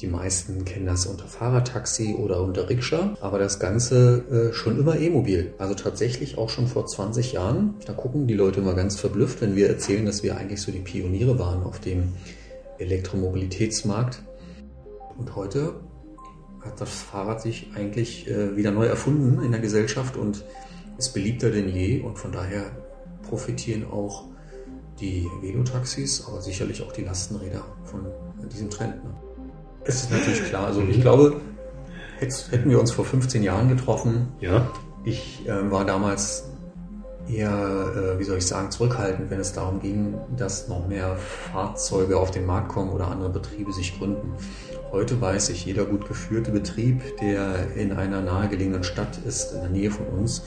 Die meisten kennen das unter Fahrradtaxi oder unter Rikscha, aber das Ganze äh, schon immer E-Mobil. Also tatsächlich auch schon vor 20 Jahren. Da gucken die Leute immer ganz verblüfft, wenn wir erzählen, dass wir eigentlich so die Pioniere waren auf dem Elektromobilitätsmarkt. Und heute hat das Fahrrad sich eigentlich äh, wieder neu erfunden in der Gesellschaft und ist beliebter denn je und von daher profitieren auch die Velotaxis, aber sicherlich auch die Lastenräder von diesem Trend. Ne? Es ist natürlich klar, also ich glaube, hätten wir uns vor 15 Jahren getroffen, ja. ich äh, war damals eher, äh, wie soll ich sagen, zurückhaltend, wenn es darum ging, dass noch mehr Fahrzeuge auf den Markt kommen oder andere Betriebe sich gründen. Heute weiß ich, jeder gut geführte Betrieb, der in einer nahegelegenen Stadt ist, in der Nähe von uns,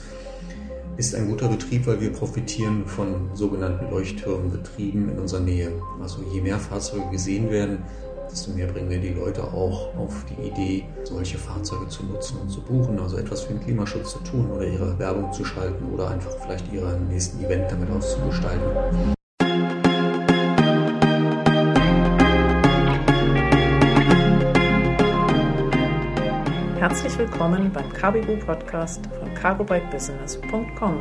ist ein guter Betrieb, weil wir profitieren von sogenannten Leuchtturmbetrieben in unserer Nähe. Also je mehr Fahrzeuge gesehen werden, desto mehr bringen wir die Leute auch auf die Idee, solche Fahrzeuge zu nutzen und zu buchen, also etwas für den Klimaschutz zu tun oder ihre Werbung zu schalten oder einfach vielleicht ihren nächsten Event damit auszugestalten. Herzlich willkommen beim Carbigo Podcast von cargobikebusiness.com.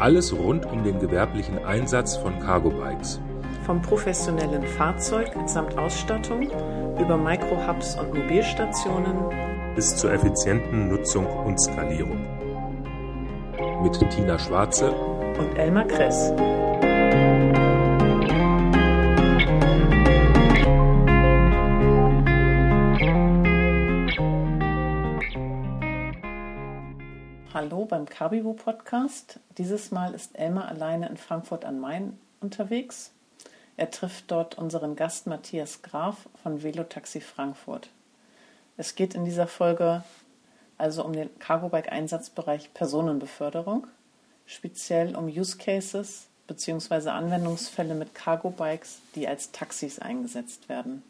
Alles rund um den gewerblichen Einsatz von Cargobikes. Vom professionellen Fahrzeug samt Ausstattung über Microhubs und Mobilstationen bis zur effizienten Nutzung und Skalierung. Mit Tina Schwarze und Elmar Kress. Hallo beim Carbivo Podcast. Dieses Mal ist Elmar alleine in Frankfurt am Main unterwegs. Er trifft dort unseren Gast Matthias Graf von Velotaxi Frankfurt. Es geht in dieser Folge also um den Cargobike-Einsatzbereich Personenbeförderung, speziell um Use Cases bzw. Anwendungsfälle mit Cargobikes, die als Taxis eingesetzt werden.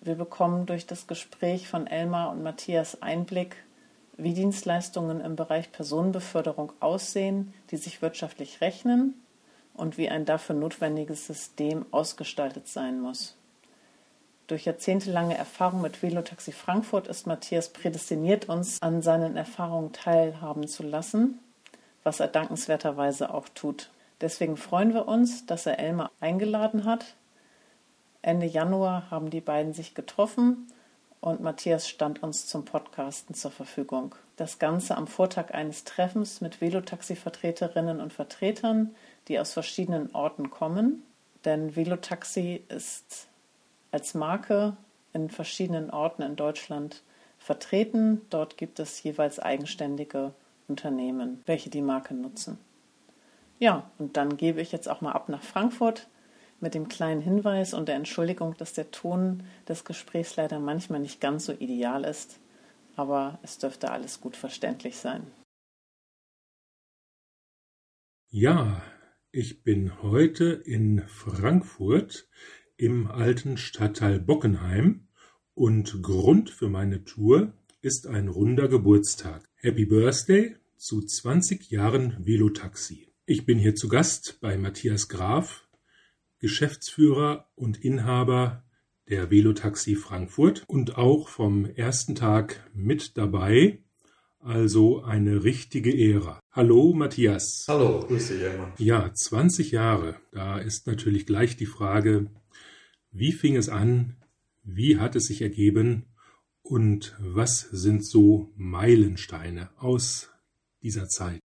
Wir bekommen durch das Gespräch von Elmar und Matthias Einblick wie Dienstleistungen im Bereich Personenbeförderung aussehen, die sich wirtschaftlich rechnen und wie ein dafür notwendiges System ausgestaltet sein muss. Durch jahrzehntelange Erfahrung mit Velotaxi Frankfurt ist Matthias prädestiniert, uns an seinen Erfahrungen teilhaben zu lassen, was er dankenswerterweise auch tut. Deswegen freuen wir uns, dass er Elmar eingeladen hat. Ende Januar haben die beiden sich getroffen und Matthias stand uns zum Podcasten zur Verfügung. Das Ganze am Vortag eines Treffens mit Velotaxi-Vertreterinnen und Vertretern, die aus verschiedenen Orten kommen. Denn Velotaxi ist als Marke in verschiedenen Orten in Deutschland vertreten. Dort gibt es jeweils eigenständige Unternehmen, welche die Marke nutzen. Ja, und dann gebe ich jetzt auch mal ab nach Frankfurt mit dem kleinen Hinweis und der Entschuldigung, dass der Ton des Gesprächs leider manchmal nicht ganz so ideal ist, aber es dürfte alles gut verständlich sein. Ja, ich bin heute in Frankfurt im alten Stadtteil Bockenheim und Grund für meine Tour ist ein runder Geburtstag. Happy Birthday zu 20 Jahren Velotaxi. Ich bin hier zu Gast bei Matthias Graf, Geschäftsführer und Inhaber der Velotaxi Frankfurt und auch vom ersten Tag mit dabei. Also eine richtige Ära. Hallo Matthias. Hallo, grüß dich Emma. Ja, 20 Jahre. Da ist natürlich gleich die Frage, wie fing es an? Wie hat es sich ergeben? Und was sind so Meilensteine aus dieser Zeit?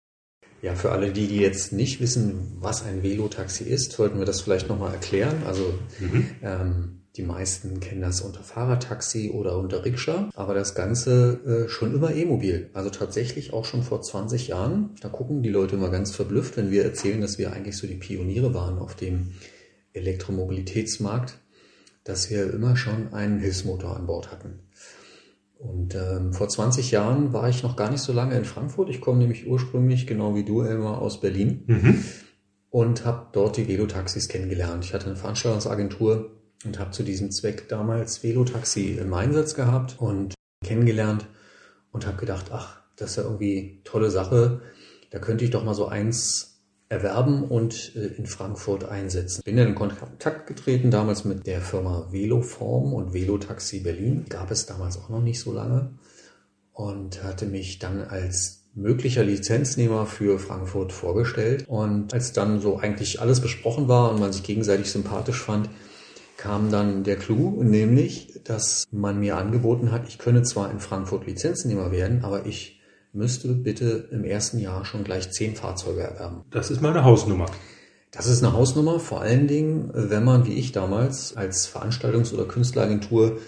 Ja, für alle die, die jetzt nicht wissen, was ein Velotaxi ist, sollten wir das vielleicht nochmal erklären. Also mhm. ähm, die meisten kennen das unter Fahrradtaxi oder unter Rikscha, aber das Ganze äh, schon immer E-Mobil. Also tatsächlich auch schon vor 20 Jahren. Da gucken die Leute immer ganz verblüfft, wenn wir erzählen, dass wir eigentlich so die Pioniere waren auf dem Elektromobilitätsmarkt, dass wir immer schon einen Hilfsmotor an Bord hatten. Und ähm, vor 20 Jahren war ich noch gar nicht so lange in Frankfurt. Ich komme nämlich ursprünglich, genau wie du, Elmar, aus Berlin mhm. und habe dort die Velotaxis kennengelernt. Ich hatte eine Veranstaltungsagentur und habe zu diesem Zweck damals Velotaxi im Einsatz gehabt und kennengelernt und habe gedacht, ach, das ist ja irgendwie tolle Sache. Da könnte ich doch mal so eins erwerben und äh, in Frankfurt einsetzen. Bin dann in Kontakt getreten, damals mit der Firma Veloform und Velotaxi Berlin. Gab es damals auch noch nicht so lange. Und hatte mich dann als möglicher Lizenznehmer für Frankfurt vorgestellt. Und als dann so eigentlich alles besprochen war und man sich gegenseitig sympathisch fand, kam dann der Clou, nämlich, dass man mir angeboten hat, ich könne zwar in Frankfurt Lizenznehmer werden, aber ich müsste bitte im ersten Jahr schon gleich zehn Fahrzeuge erwerben. Das ist meine Hausnummer. Das ist eine Hausnummer, vor allen Dingen, wenn man, wie ich damals, als Veranstaltungs- oder Künstleragentur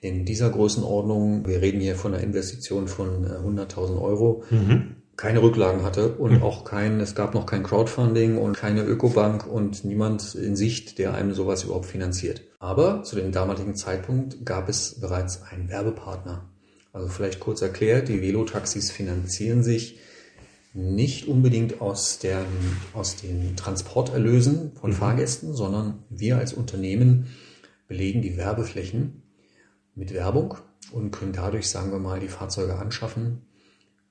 in dieser Größenordnung, wir reden hier von einer Investition von 100.000 äh, Euro, mhm. Keine Rücklagen hatte und mhm. auch kein, es gab noch kein Crowdfunding und keine Ökobank und niemand in Sicht, der einem sowas überhaupt finanziert. Aber zu dem damaligen Zeitpunkt gab es bereits einen Werbepartner. Also vielleicht kurz erklärt, die Velotaxis finanzieren sich nicht unbedingt aus, der, aus den Transporterlösen von mhm. Fahrgästen, sondern wir als Unternehmen belegen die Werbeflächen mit Werbung und können dadurch, sagen wir mal, die Fahrzeuge anschaffen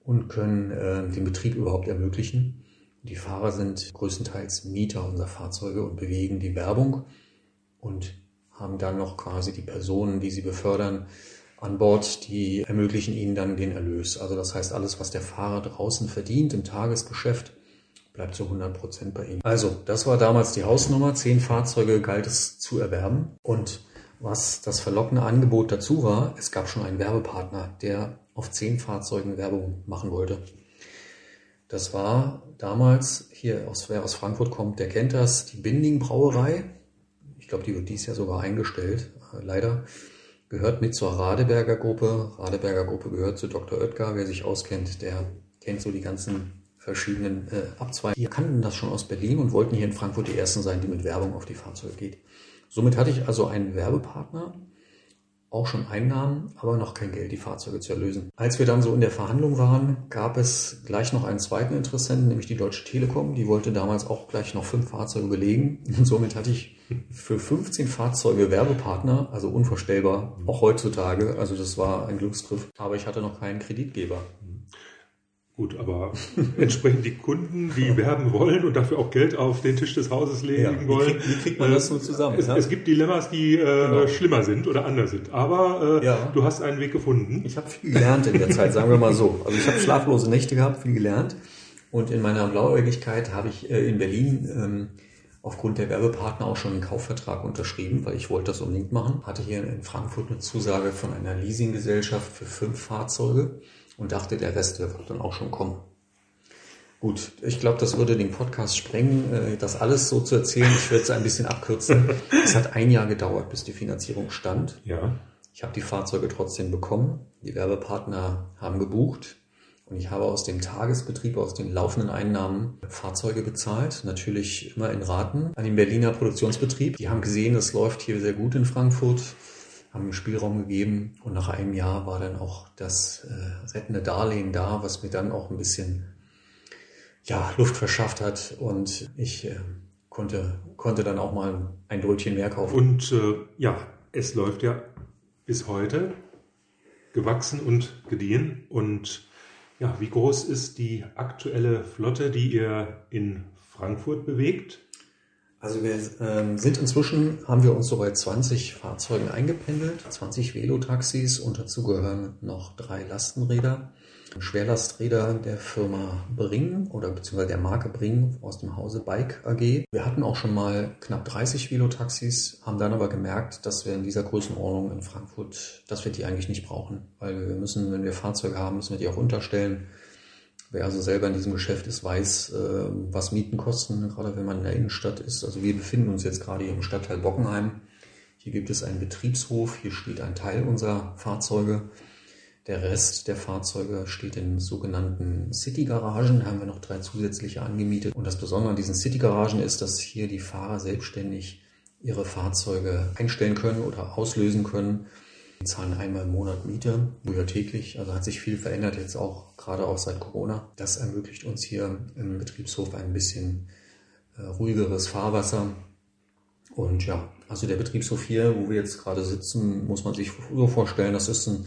und können äh, den Betrieb überhaupt ermöglichen. Die Fahrer sind größtenteils Mieter unserer Fahrzeuge und bewegen die Werbung und haben dann noch quasi die Personen, die sie befördern, an Bord, die ermöglichen ihnen dann den Erlös. Also das heißt, alles, was der Fahrer draußen verdient im Tagesgeschäft, bleibt zu 100 Prozent bei ihm. Also, das war damals die Hausnummer. Zehn Fahrzeuge galt es zu erwerben. Und was das verlockende Angebot dazu war, es gab schon einen Werbepartner, der auf zehn Fahrzeugen Werbung machen wollte. Das war damals, hier aus, wer aus Frankfurt kommt, der kennt das, die Binding Brauerei. Ich glaube, die wird dies Jahr sogar eingestellt, äh, leider. Gehört mit zur Radeberger Gruppe. Radeberger Gruppe gehört zu Dr. Oetker. Wer sich auskennt, der kennt so die ganzen verschiedenen äh, Abzweigungen. Die kannten das schon aus Berlin und wollten hier in Frankfurt die Ersten sein, die mit Werbung auf die Fahrzeuge geht. Somit hatte ich also einen Werbepartner, auch schon Einnahmen, aber noch kein Geld, die Fahrzeuge zu erlösen. Als wir dann so in der Verhandlung waren, gab es gleich noch einen zweiten Interessenten, nämlich die Deutsche Telekom. Die wollte damals auch gleich noch fünf Fahrzeuge belegen. Und somit hatte ich für 15 Fahrzeuge Werbepartner, also unvorstellbar, auch heutzutage. Also das war ein Glücksgriff. Aber ich hatte noch keinen Kreditgeber. Gut, aber entsprechend die Kunden, die werben wollen und dafür auch Geld auf den Tisch des Hauses legen ja, wollen. Wie, wie kriegt man das nur zusammen? Es, ja? es gibt Dilemmas, die äh, genau. schlimmer sind oder anders sind. Aber äh, ja. du hast einen Weg gefunden. Ich habe viel gelernt in der Zeit, sagen wir mal so. Also ich habe schlaflose Nächte gehabt, viel gelernt. Und in meiner Blauäugigkeit habe ich äh, in Berlin ähm, aufgrund der Werbepartner auch schon einen Kaufvertrag unterschrieben, weil ich wollte das unbedingt machen. Hatte hier in Frankfurt eine Zusage von einer Leasinggesellschaft für fünf Fahrzeuge und dachte, der Rest wird dann auch schon kommen. Gut, ich glaube, das würde den Podcast sprengen, äh, das alles so zu erzählen. Ich werde es ein bisschen abkürzen. Es hat ein Jahr gedauert, bis die Finanzierung stand. Ja. Ich habe die Fahrzeuge trotzdem bekommen. Die Werbepartner haben gebucht. Und ich habe aus dem Tagesbetrieb, aus den laufenden Einnahmen Fahrzeuge bezahlt. Natürlich immer in Raten an den Berliner Produktionsbetrieb. Die haben gesehen, es läuft hier sehr gut in Frankfurt haben Spielraum gegeben und nach einem Jahr war dann auch das äh, rettende Darlehen da, was mir dann auch ein bisschen ja, Luft verschafft hat und ich äh, konnte, konnte dann auch mal ein Brötchen mehr kaufen. Und äh, ja, es läuft ja bis heute gewachsen und gediehen und ja, wie groß ist die aktuelle Flotte, die ihr in Frankfurt bewegt? Also wir ähm, sind inzwischen, haben wir uns so bei 20 Fahrzeugen eingependelt, 20 Velotaxis und dazu gehören noch drei Lastenräder, Schwerlasträder der Firma Bring oder beziehungsweise der Marke Bring aus dem Hause Bike AG. Wir hatten auch schon mal knapp 30 Velotaxis, haben dann aber gemerkt, dass wir in dieser Größenordnung in Frankfurt, dass wir die eigentlich nicht brauchen, weil wir müssen, wenn wir Fahrzeuge haben, müssen wir die auch unterstellen Wer also selber in diesem Geschäft ist, weiß, äh, was Mieten kosten, gerade wenn man in der Innenstadt ist. Also wir befinden uns jetzt gerade hier im Stadtteil Bockenheim. Hier gibt es einen Betriebshof, hier steht ein Teil unserer Fahrzeuge. Der Rest der Fahrzeuge steht in sogenannten City-Garagen. Da haben wir noch drei zusätzliche angemietet. Und das Besondere an diesen City-Garagen ist, dass hier die Fahrer selbstständig ihre Fahrzeuge einstellen können oder auslösen können. Zahlen einmal im Monat Miete, früher täglich. Also hat sich viel verändert jetzt auch, gerade auch seit Corona. Das ermöglicht uns hier im Betriebshof ein bisschen äh, ruhigeres Fahrwasser. Und ja, Also der Betriebshof hier, wo wir jetzt gerade sitzen, muss man sich so vorstellen, das ist ein,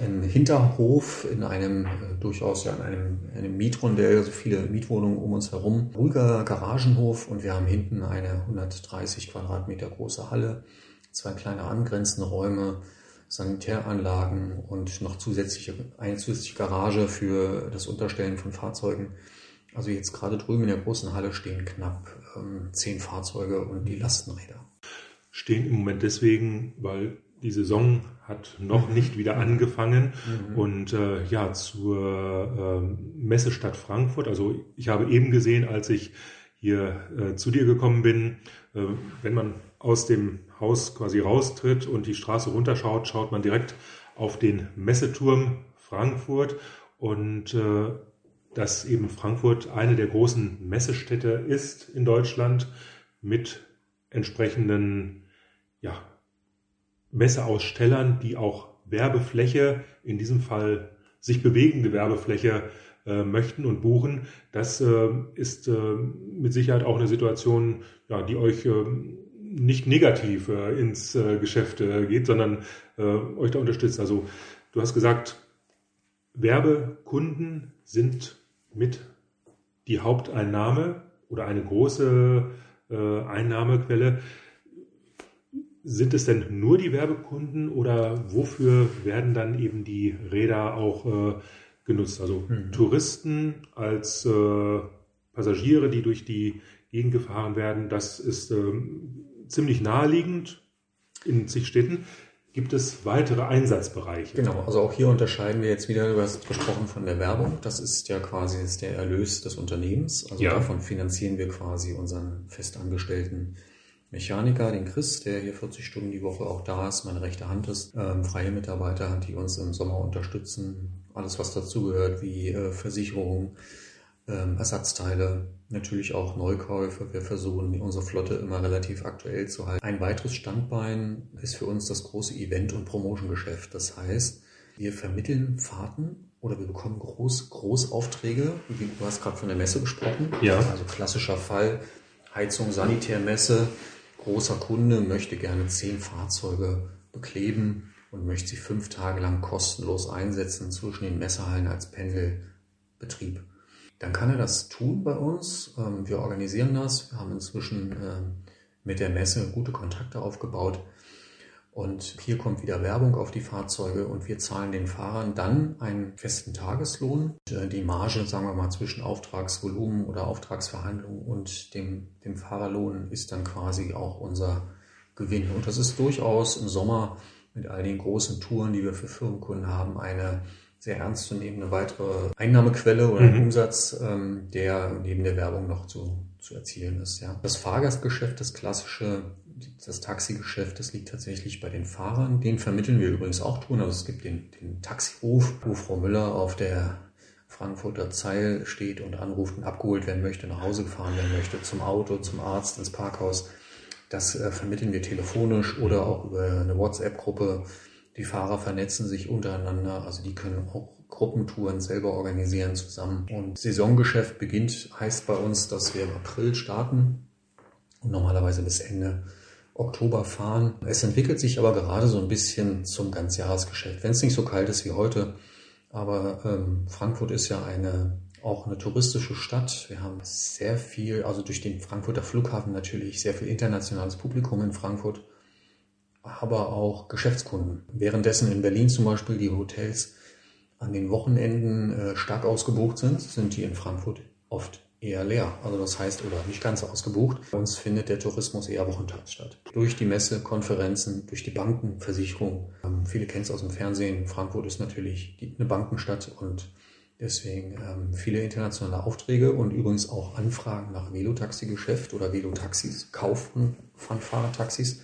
ein Hinterhof in einem äh, durchaus ja in einem, einem Mietrondell, also viele Mietwohnungen um uns herum. Ruhiger Garagenhof und wir haben hinten eine 130 Quadratmeter große Halle, zwei kleine angrenzende Räume, Sanitäranlagen und noch zusätzliche, eine zusätzliche Garage für das Unterstellen von Fahrzeugen. Also jetzt gerade drüben in der großen Halle stehen knapp ähm, zehn Fahrzeuge und die Lastenräder. Stehen im Moment deswegen, weil die Saison hat noch nicht wieder angefangen mhm. und äh, ja zur äh, Messestadt Frankfurt. Also ich habe eben gesehen, als ich hier äh, zu dir gekommen bin, äh, wenn man aus dem Haus quasi raustritt und die Straße runterschaut, schaut man direkt auf den Messeturm Frankfurt und äh, dass eben Frankfurt eine der großen Messestädte ist in Deutschland mit entsprechenden ja, Messeausstellern, die auch Werbefläche, in diesem Fall sich bewegende Werbefläche äh, möchten und buchen. Das äh, ist äh, mit Sicherheit auch eine Situation, ja, die euch ähm, nicht negativ äh, ins äh, Geschäft äh, geht, sondern euch da unterstützt. Also du hast gesagt, Werbekunden sind mit die Haupteinnahme oder eine große Einnahmequelle. Sind es denn nur die Werbekunden oder wofür werden dann eben die Räder auch genutzt? Also mhm. Touristen als Passagiere, die durch die Gegend gefahren werden, das ist ähm, ziemlich naheliegend in zig Städten. Gibt es weitere Einsatzbereiche? Genau, also auch hier unterscheiden wir jetzt wieder, du hast gesprochen von der Werbung. Das ist ja quasi ist der Erlös des Unternehmens. Also ja. davon finanzieren wir quasi unseren festangestellten Mechaniker, den Chris, der hier 40 Stunden die Woche auch da ist, meine rechte Hand ist, ähm, freie Mitarbeiter, die uns im Sommer unterstützen. Alles, was dazugehört, wie äh, Versicherung, ähm, Ersatzteile, natürlich auch Neukäufe. Wir versuchen, unsere Flotte immer relativ aktuell zu halten. Ein weiteres Standbein ist für uns das große Event- und Promotion-Geschäft. Das heißt, wir vermitteln Fahrten oder wir bekommen Groß, Großaufträge. Du hast gerade von der Messe gesprochen. Ja. Also klassischer Fall, Heizung, Sanitärmesse. Großer Kunde möchte gerne zehn Fahrzeuge bekleben und möchte sie fünf Tage lang kostenlos einsetzen zwischen den Messehallen als Pendelbetrieb dann kann er das tun bei uns. Ähm, wir organisieren das. Wir haben inzwischen ähm, mit der Messe gute Kontakte aufgebaut. Und hier kommt wieder Werbung auf die Fahrzeuge und wir zahlen den Fahrern dann einen festen Tageslohn. Äh, die Marge, sagen wir mal, zwischen Auftragsvolumen oder Auftragsverhandlungen und dem, dem Fahrerlohn ist dann quasi auch unser Gewinn. Und das ist durchaus im Sommer mit all den großen Touren, die wir für Firmenkunden haben, eine sehr ernst zu nehmen, eine weitere Einnahmequelle oder mhm. Umsatz, ähm, der neben der Werbung noch zu, zu erzielen ist. Ja. Das Fahrgastgeschäft, das klassische, das Taxigeschäft, das liegt tatsächlich bei den Fahrern. Den vermitteln wir übrigens auch tun. Also es gibt den, den Taxihof, wo Frau Müller auf der Frankfurter Zeil steht und anruft und abgeholt werden möchte, nach Hause gefahren werden möchte, zum Auto, zum Arzt, ins Parkhaus. Das äh, vermitteln wir telefonisch oder auch über eine WhatsApp-Gruppe die Fahrer vernetzen sich untereinander, also die können auch Gruppentouren selber organisieren zusammen. Und Saisongeschäft beginnt, heißt bei uns, dass wir im April starten und normalerweise bis Ende Oktober fahren. Es entwickelt sich aber gerade so ein bisschen zum Ganzjahresgeschäft, wenn es nicht so kalt ist wie heute. Aber ähm, Frankfurt ist ja eine auch eine touristische Stadt. Wir haben sehr viel, also durch den Frankfurter Flughafen natürlich sehr viel internationales Publikum in Frankfurt aber auch Geschäftskunden. Währenddessen in Berlin zum Beispiel die Hotels an den Wochenenden äh, stark ausgebucht sind, sind die in Frankfurt oft eher leer. Also das heißt, oder nicht ganz ausgebucht. Bei uns findet der Tourismus eher wochentags statt. Durch die Messe, Konferenzen, durch die Banken, Versicherungen. Ähm, viele kennen es aus dem Fernsehen. Frankfurt ist natürlich eine Bankenstadt und deswegen ähm, viele internationale Aufträge und übrigens auch Anfragen nach Velotaxi-Geschäft oder Velotaxis, Kauf von Fahrradtaxis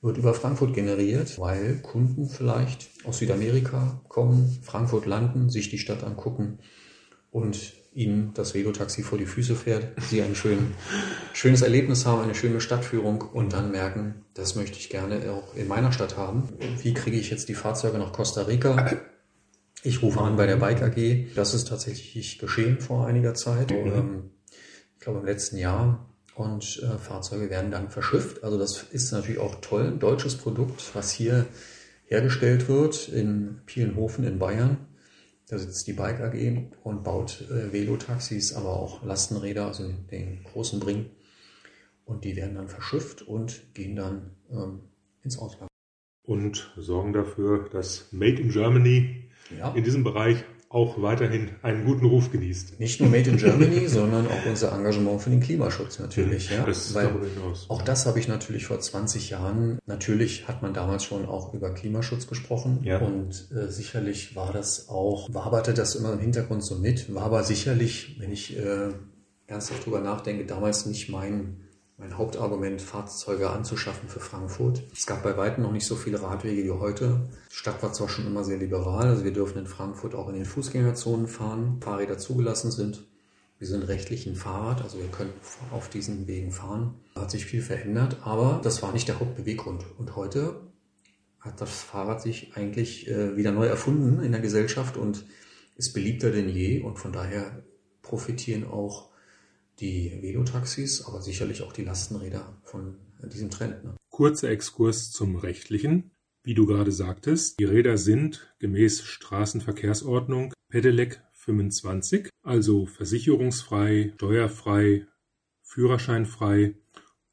wird über Frankfurt generiert, weil Kunden vielleicht aus Südamerika kommen, Frankfurt landen, sich die Stadt angucken und ihnen das Velotaxi vor die Füße fährt, sie ein schön, schönes Erlebnis haben, eine schöne Stadtführung und dann merken, das möchte ich gerne auch in meiner Stadt haben. Wie kriege ich jetzt die Fahrzeuge nach Costa Rica? Ich rufe an bei der Bike AG. Das ist tatsächlich geschehen vor einiger Zeit. Mhm. Ich glaube im letzten Jahr und äh, Fahrzeuge werden dann verschifft. Also das ist natürlich auch toll, ein deutsches Produkt, was hier hergestellt wird in Pielenhofen in Bayern. Da sitzt die Bike AG und baut äh, Velotaxis, aber auch Lastenräder, also den großen Bring. Und die werden dann verschifft und gehen dann ähm, ins Ausland. Und sorgen dafür, dass Made in Germany ja. in diesem Bereich auch weiterhin einen guten Ruf genießt. Nicht nur Made in Germany, sondern auch unser Engagement für den Klimaschutz natürlich. Ja, das Weil auch das habe ich natürlich vor 20 Jahren, natürlich hat man damals schon auch über Klimaschutz gesprochen ja. und äh, sicherlich war das auch, waberte das immer im Hintergrund so mit, war aber sicherlich, wenn ich äh, ernsthaft drüber nachdenke, damals nicht mein mein Hauptargument, Fahrzeuge anzuschaffen für Frankfurt. Es gab bei weitem noch nicht so viele Radwege wie heute. Die Stadt war zwar schon immer sehr liberal, also wir dürfen in Frankfurt auch in den Fußgängerzonen fahren, Fahrräder zugelassen sind. Wir sind rechtlich ein Fahrrad, also wir können auf diesen Wegen fahren. Da hat sich viel verändert, aber das war nicht der Hauptbeweggrund. Und heute hat das Fahrrad sich eigentlich äh, wieder neu erfunden in der Gesellschaft und ist beliebter denn je und von daher profitieren auch die Velotaxis, aber sicherlich auch die Lastenräder von diesem Trend. Ne? Kurzer Exkurs zum rechtlichen. Wie du gerade sagtest, die Räder sind gemäß Straßenverkehrsordnung Pedelec 25, also versicherungsfrei, steuerfrei, führerscheinfrei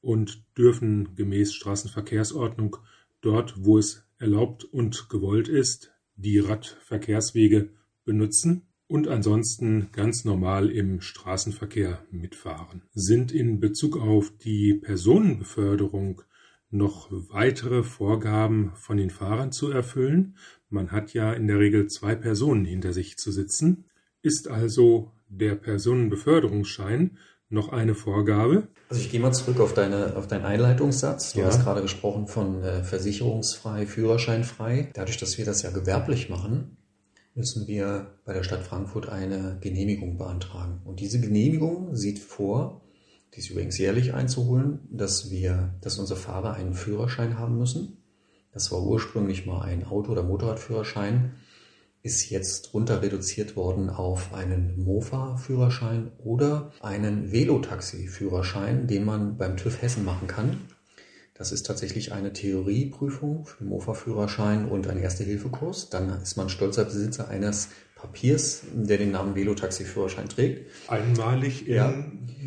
und dürfen gemäß Straßenverkehrsordnung dort, wo es erlaubt und gewollt ist, die Radverkehrswege benutzen und ansonsten ganz normal im Straßenverkehr mitfahren. Sind in Bezug auf die Personenbeförderung noch weitere Vorgaben von den Fahrern zu erfüllen? Man hat ja in der Regel zwei Personen hinter sich zu sitzen. Ist also der Personenbeförderungsschein noch eine Vorgabe? Also ich gehe mal zurück auf, deine, auf deinen Einleitungssatz. Du ja. hast gerade gesprochen von äh, versicherungsfrei, führerscheinfrei. Dadurch, dass wir das ja gewerblich machen, müssen wir bei der Stadt Frankfurt eine Genehmigung beantragen. Und diese Genehmigung sieht vor, die ist übrigens jährlich einzuholen, dass wir, dass unsere Fahrer einen Führerschein haben müssen. Das war ursprünglich mal ein Auto- oder Motorradführerschein, ist jetzt runter reduziert worden auf einen Mofa-Führerschein oder einen Velotaxi-Führerschein, den man beim TÜV Hessen machen kann. Das ist tatsächlich eine Theorieprüfung für den Mofa-Führerschein und ein Erste-Hilfe-Kurs. Dann ist man stolzer Besitzer eines Papiers, der den Namen Velotaxi-Führerschein trägt. Einmalig in ja.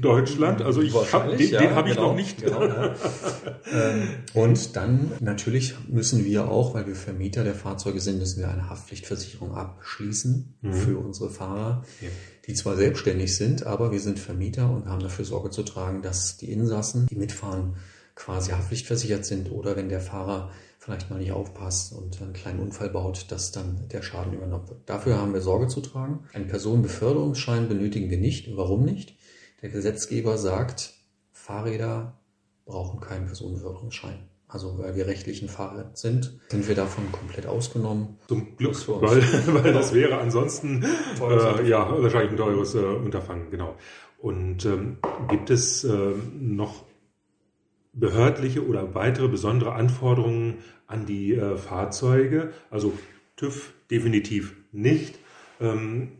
Deutschland. Also ich hab, den, ja, den habe genau, ich noch nicht. Genau, ja. Ähm, und dann natürlich müssen wir auch, weil wir Vermieter der Fahrzeuge sind, müssen wir eine Haftpflichtversicherung abschließen mhm. für unsere Fahrer, die zwar selbstständig sind, aber wir sind Vermieter und haben dafür Sorge zu tragen, dass die Insassen, die mitfahren, quasi haftpflichtversichert sind oder wenn der Fahrer vielleicht mal nicht aufpasst und einen kleinen Unfall baut, dass dann der Schaden übernommen wird. Dafür haben wir Sorge zu tragen. Einen Personenbeförderungsschein benötigen wir nicht. Warum nicht? Der Gesetzgeber sagt, Fahrräder brauchen keinen Personenbeförderungsschein. Also weil wir rechtlichen Fahrrad sind, sind wir davon komplett ausgenommen. Zum Glück, weil, weil das wäre ansonsten äh, ja wahrscheinlich ein teures äh, Unterfangen, genau. Und ähm, gibt es äh, noch behördliche oder weitere besondere Anforderungen an die äh, Fahrzeuge. Also TÜV definitiv nicht. Ähm,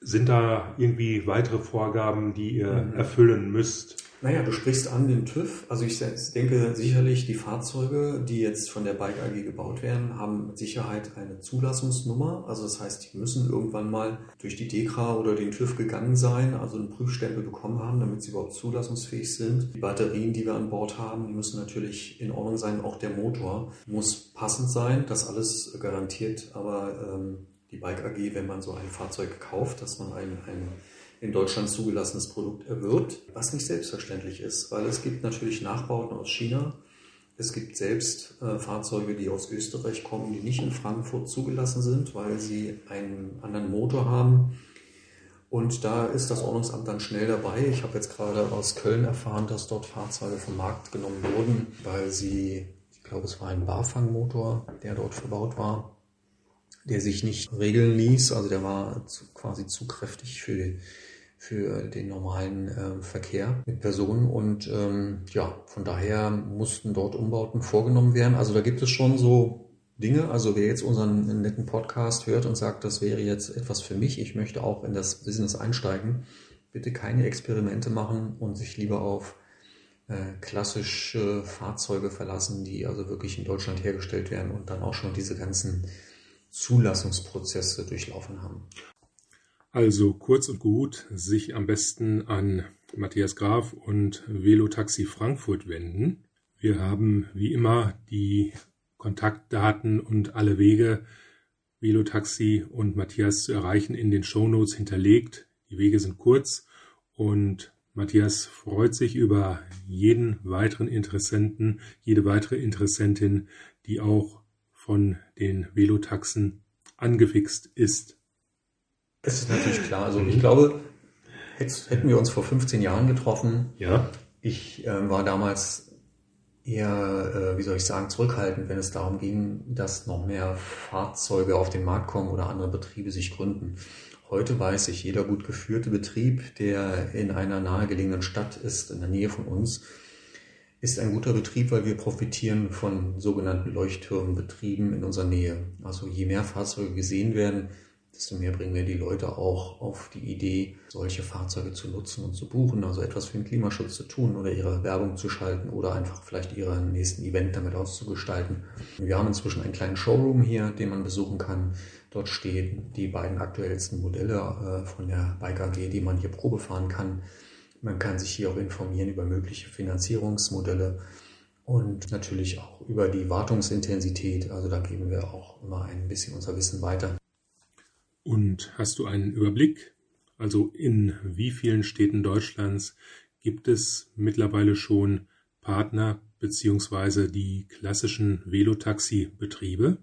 sind da irgendwie weitere Vorgaben, die ihr mhm. erfüllen müsst? Naja, du sprichst an den TÜV. Also ich denke sicherlich, die Fahrzeuge, die jetzt von der Bike AG gebaut werden, haben mit Sicherheit eine Zulassungsnummer. Also das heißt, die müssen irgendwann mal durch die DEKRA oder den TÜV gegangen sein, also einen Prüfstempel bekommen haben, damit sie überhaupt zulassungsfähig sind. Die Batterien, die wir an Bord haben, die müssen natürlich in Ordnung sein. Auch der Motor muss passend sein. Das alles garantiert aber ähm, die Bike AG, wenn man so ein Fahrzeug kauft, dass man ein, ein in Deutschland zugelassenes Produkt erwirbt, was nicht selbstverständlich ist, weil es gibt natürlich Nachbauten aus China. Es gibt selbst äh, Fahrzeuge, die aus Österreich kommen, die nicht in Frankfurt zugelassen sind, weil sie einen anderen Motor haben. Und da ist das Ordnungsamt dann schnell dabei. Ich habe jetzt gerade aus Köln erfahren, dass dort Fahrzeuge vom Markt genommen wurden, weil sie, ich glaube, es war ein Barfangmotor, der dort verbaut war, der sich nicht regeln ließ. Also der war zu, quasi zu kräftig für die für den normalen äh, Verkehr mit Personen. Und ähm, ja, von daher mussten dort Umbauten vorgenommen werden. Also da gibt es schon so Dinge. Also wer jetzt unseren netten Podcast hört und sagt, das wäre jetzt etwas für mich, ich möchte auch in das Business einsteigen, bitte keine Experimente machen und sich lieber auf äh, klassische Fahrzeuge verlassen, die also wirklich in Deutschland hergestellt werden und dann auch schon diese ganzen Zulassungsprozesse durchlaufen haben. Also kurz und gut, sich am besten an Matthias Graf und Velotaxi Frankfurt wenden. Wir haben wie immer die Kontaktdaten und alle Wege, Velotaxi und Matthias zu erreichen, in den Shownotes hinterlegt. Die Wege sind kurz und Matthias freut sich über jeden weiteren Interessenten, jede weitere Interessentin, die auch von den Velotaxen angefixt ist. Das ist natürlich klar. Also ich glaube, hätten wir uns vor 15 Jahren getroffen. Ja. Ich äh, war damals eher, äh, wie soll ich sagen, zurückhaltend, wenn es darum ging, dass noch mehr Fahrzeuge auf den Markt kommen oder andere Betriebe sich gründen. Heute weiß ich, jeder gut geführte Betrieb, der in einer nahegelegenen Stadt ist, in der Nähe von uns, ist ein guter Betrieb, weil wir profitieren von sogenannten Leuchtturmbetrieben in unserer Nähe. Also je mehr Fahrzeuge gesehen werden, desto mehr bringen wir die Leute auch auf die Idee, solche Fahrzeuge zu nutzen und zu buchen, also etwas für den Klimaschutz zu tun oder ihre Werbung zu schalten oder einfach vielleicht ihren nächsten Event damit auszugestalten. Wir haben inzwischen einen kleinen Showroom hier, den man besuchen kann. Dort stehen die beiden aktuellsten Modelle äh, von der Bike AG, die man hier Probe fahren kann. Man kann sich hier auch informieren über mögliche Finanzierungsmodelle und natürlich auch über die Wartungsintensität. Also da geben wir auch immer ein bisschen unser Wissen weiter. Und hast du einen Überblick? Also in wie vielen Städten Deutschlands gibt es mittlerweile schon Partner beziehungsweise die klassischen Velotaxi-Betriebe?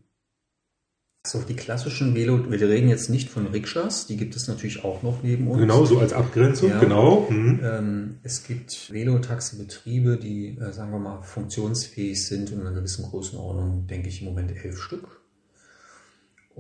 Also die klassischen Velo, wir reden jetzt nicht von Rikschas, die gibt es natürlich auch noch neben uns. Genau, so als Abgrenzung, ja. genau. Mhm. Ähm, es gibt Velotaxi-Betriebe, die, äh, sagen wir mal, funktionsfähig sind in einer gewissen Größenordnung, denke ich im Moment elf Stück.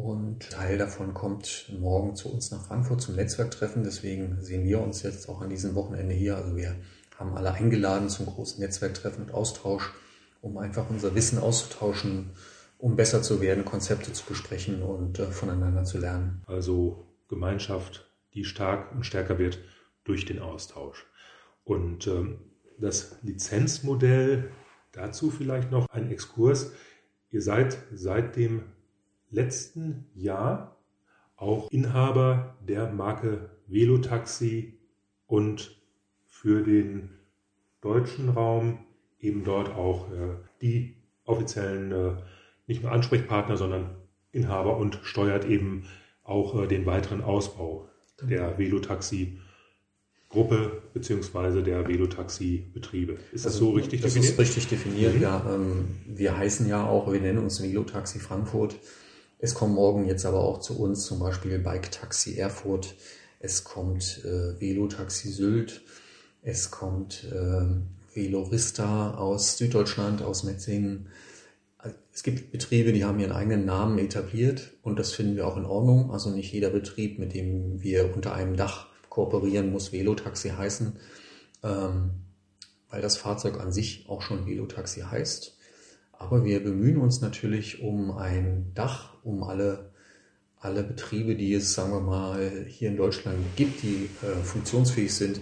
Und Teil davon kommt morgen zu uns nach Frankfurt zum Netzwerktreffen. Deswegen sehen wir uns jetzt auch an diesem Wochenende hier. Also wir haben alle eingeladen zum großen Netzwerktreffen und Austausch, um einfach unser Wissen auszutauschen, um besser zu werden, Konzepte zu besprechen und äh, voneinander zu lernen. Also Gemeinschaft, die stark und stärker wird durch den Austausch. Und ähm, das Lizenzmodell, dazu vielleicht noch ein Exkurs. Ihr seid seit dem letzten Jahr auch Inhaber der Marke Velotaxi und für den deutschen Raum eben dort auch äh, die offiziellen äh, nicht nur Ansprechpartner, sondern Inhaber und steuert eben auch äh, den weiteren Ausbau der Velotaxi Gruppe beziehungsweise der Velotaxi-Betriebe. Ist das also, so richtig das definiert? Das ist richtig definiert, mhm. ja. Ähm, wir heißen ja auch, wir nennen uns Velotaxi Frankfurt. Es kommen morgen jetzt aber auch zu uns zum Beispiel Bike Taxi Erfurt, es kommt äh, Velo Taxi Sylt, es kommt äh, Velorista aus Süddeutschland, aus Metzingen. Es gibt Betriebe, die haben ihren eigenen Namen etabliert und das finden wir auch in Ordnung. Also nicht jeder Betrieb, mit dem wir unter einem Dach kooperieren, muss Velotaxi heißen, ähm, weil das Fahrzeug an sich auch schon Velotaxi heißt. Aber wir bemühen uns natürlich um ein Dach, um alle, alle Betriebe, die es, sagen wir mal, hier in Deutschland gibt, die äh, funktionsfähig sind,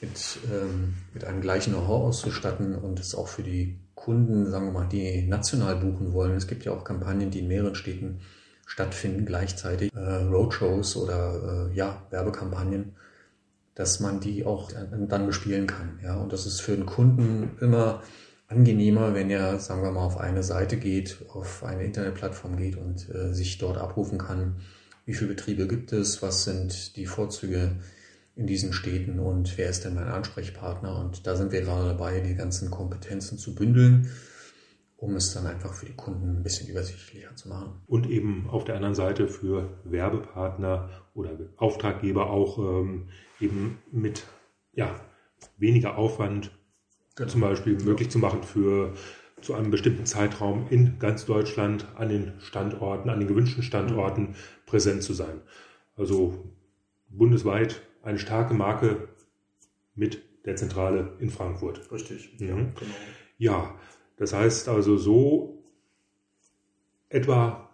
mit, ähm, mit einem gleichen Know-how auszustatten und es auch für die Kunden, sagen wir mal, die national buchen wollen. Es gibt ja auch Kampagnen, die in mehreren Städten stattfinden gleichzeitig, äh, Roadshows oder äh, ja, Werbekampagnen, dass man die auch dann bespielen kann. Ja, und das ist für den Kunden immer angenehmer, wenn er, sagen wir mal, auf eine Seite geht, auf eine Internetplattform geht und äh, sich dort abrufen kann, wie viele Betriebe gibt es, was sind die Vorzüge in diesen Städten und wer ist denn mein Ansprechpartner. Und da sind wir gerade dabei, die ganzen Kompetenzen zu bündeln, um es dann einfach für die Kunden ein bisschen übersichtlicher zu machen. Und eben auf der anderen Seite für Werbepartner oder Auftraggeber auch ähm, eben mit ja, weniger Aufwand genau. zum Beispiel möglich zu machen für zu einem bestimmten Zeitraum in ganz Deutschland an den Standorten, an den gewünschten Standorten präsent zu sein. Also bundesweit eine starke Marke mit der Zentrale in Frankfurt. Richtig. Mhm. Ja, genau. ja, das heißt also so etwa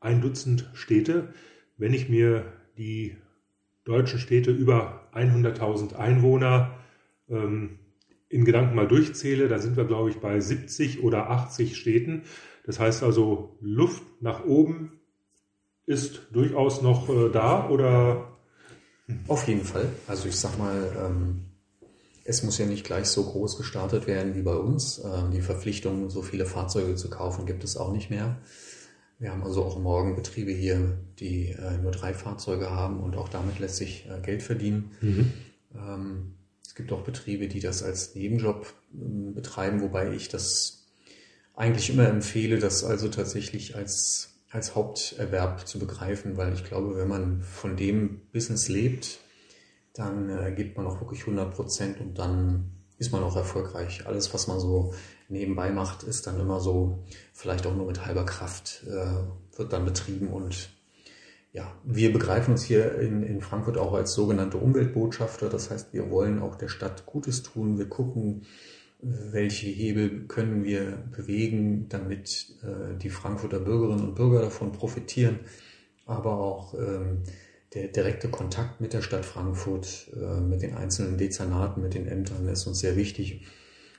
ein Dutzend Städte. Wenn ich mir die deutschen Städte über 100.000 Einwohner ähm, in Gedanken mal durchzähle, da sind wir, glaube ich, bei 70 oder 80 Städten. Das heißt also, Luft nach oben ist durchaus noch äh, da oder? Auf jeden Fall. Also ich sag mal, ähm, es muss ja nicht gleich so groß gestartet werden wie bei uns. Ähm, die Verpflichtung, so viele Fahrzeuge zu kaufen, gibt es auch nicht mehr. Wir haben also auch morgen Betriebe hier, die äh, nur drei Fahrzeuge haben und auch damit lässt sich äh, Geld verdienen. Mhm. Ähm, es gibt auch Betriebe, die das als Nebenjob äh, betreiben, wobei ich das eigentlich immer empfehle, das also tatsächlich als, als Haupterwerb zu begreifen, weil ich glaube, wenn man von dem Business lebt, dann äh, gibt man auch wirklich 100 Prozent und dann ist man auch erfolgreich. Alles, was man so nebenbei macht, ist dann immer so, vielleicht auch nur mit halber Kraft, äh, wird dann betrieben und ja, wir begreifen uns hier in, in Frankfurt auch als sogenannte Umweltbotschafter. Das heißt, wir wollen auch der Stadt Gutes tun. Wir gucken, welche Hebel können wir bewegen, damit äh, die Frankfurter Bürgerinnen und Bürger davon profitieren, aber auch ähm, der direkte Kontakt mit der Stadt Frankfurt, äh, mit den einzelnen Dezernaten, mit den Ämtern ist uns sehr wichtig.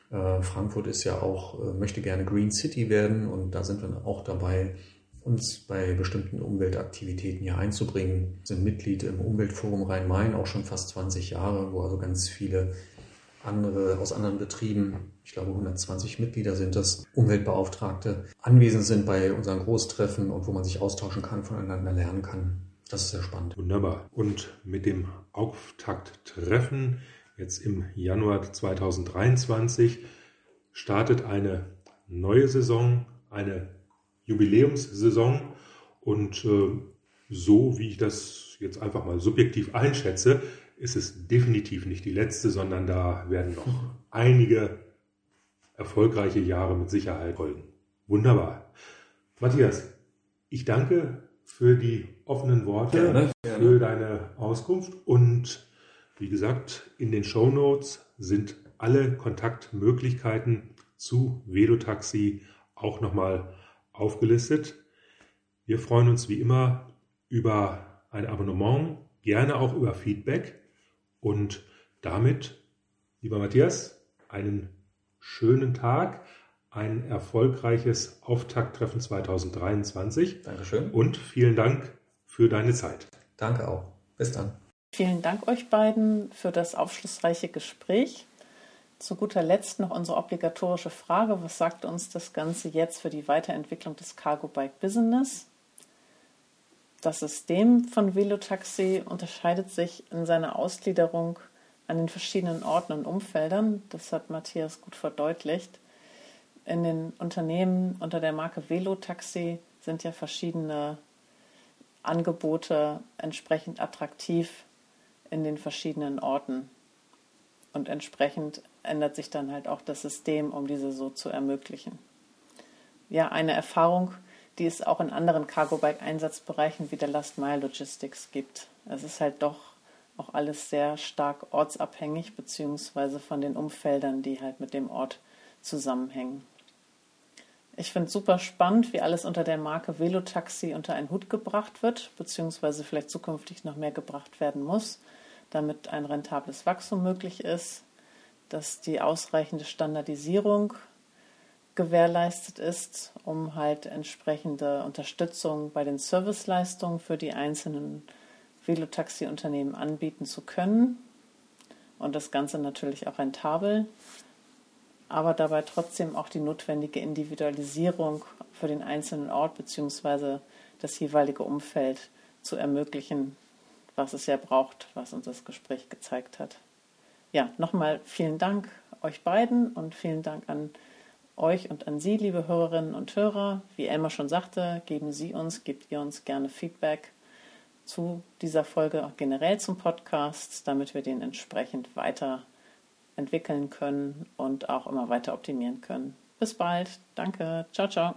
Äh, Frankfurt ist ja auch, äh, möchte gerne Green City werden und da sind wir auch dabei, uns bei bestimmten Umweltaktivitäten hier einzubringen. Wir sind Mitglied im Umweltforum Rhein-Main auch schon fast 20 Jahre, wo also ganz viele andere aus anderen Betrieben, ich glaube 120 Mitglieder sind das, Umweltbeauftragte, anwesend sind bei unseren Großtreffen und wo man sich austauschen kann, voneinander lernen kann. Das ist sehr spannend. Wunderbar. Und mit dem Auftakttreffen jetzt im Januar 2023 startet eine neue Saison, eine Jubiläumssaison und äh, so wie ich das jetzt einfach mal subjektiv einschätze, ist es definitiv nicht die letzte, sondern da werden noch einige erfolgreiche Jahre mit Sicherheit folgen. Wunderbar. Matthias, ich danke für die offenen Worte, gerne, gerne. für deine Auskunft und wie gesagt, in den Show Notes sind alle Kontaktmöglichkeiten zu Velotaxi auch nochmal aufgelistet. Wir freuen uns wie immer über ein Abonnement, gerne auch über Feedback und damit, lieber Matthias, einen schönen Tag, ein erfolgreiches Auftakttreffen 2023. Dankeschön. Und vielen Dank für deine Zeit. Danke auch. Bis dann. Vielen Dank euch beiden für das aufschlussreiche Gespräch. Zu guter Letzt noch unsere obligatorische Frage. Was sagt uns das Ganze jetzt für die Weiterentwicklung des Cargo Bike Business? Das System von Velotaxi unterscheidet sich in seiner Ausgliederung an den verschiedenen Orten und Umfeldern. Das hat Matthias gut verdeutlicht. In den Unternehmen unter der Marke Velotaxi sind ja verschiedene Angebote entsprechend attraktiv in den verschiedenen Orten. Und entsprechend ändert sich dann halt auch das System, um diese so zu ermöglichen. Ja, eine Erfahrung, die es auch in anderen Cargo-Bike-Einsatzbereichen wie der Last-Mile-Logistics gibt. Es ist halt doch auch alles sehr stark ortsabhängig, beziehungsweise von den Umfeldern, die halt mit dem Ort zusammenhängen. Ich finde es super spannend, wie alles unter der Marke Velotaxi unter einen Hut gebracht wird, beziehungsweise vielleicht zukünftig noch mehr gebracht werden muss, damit ein rentables Wachstum möglich ist dass die ausreichende Standardisierung gewährleistet ist, um halt entsprechende Unterstützung bei den Serviceleistungen für die einzelnen Velotaxi-Unternehmen anbieten zu können. Und das Ganze natürlich auch rentabel, aber dabei trotzdem auch die notwendige Individualisierung für den einzelnen Ort bzw. das jeweilige Umfeld zu ermöglichen, was es ja braucht, was uns das Gespräch gezeigt hat ja, nochmal vielen Dank euch beiden und vielen Dank an euch und an Sie, liebe Hörerinnen und Hörer. Wie Elmar schon sagte, geben Sie uns, gebt ihr uns gerne Feedback zu dieser Folge, auch generell zum Podcast, damit wir den entsprechend weiterentwickeln können und auch immer weiter optimieren können. Bis bald. Danke. Ciao, ciao.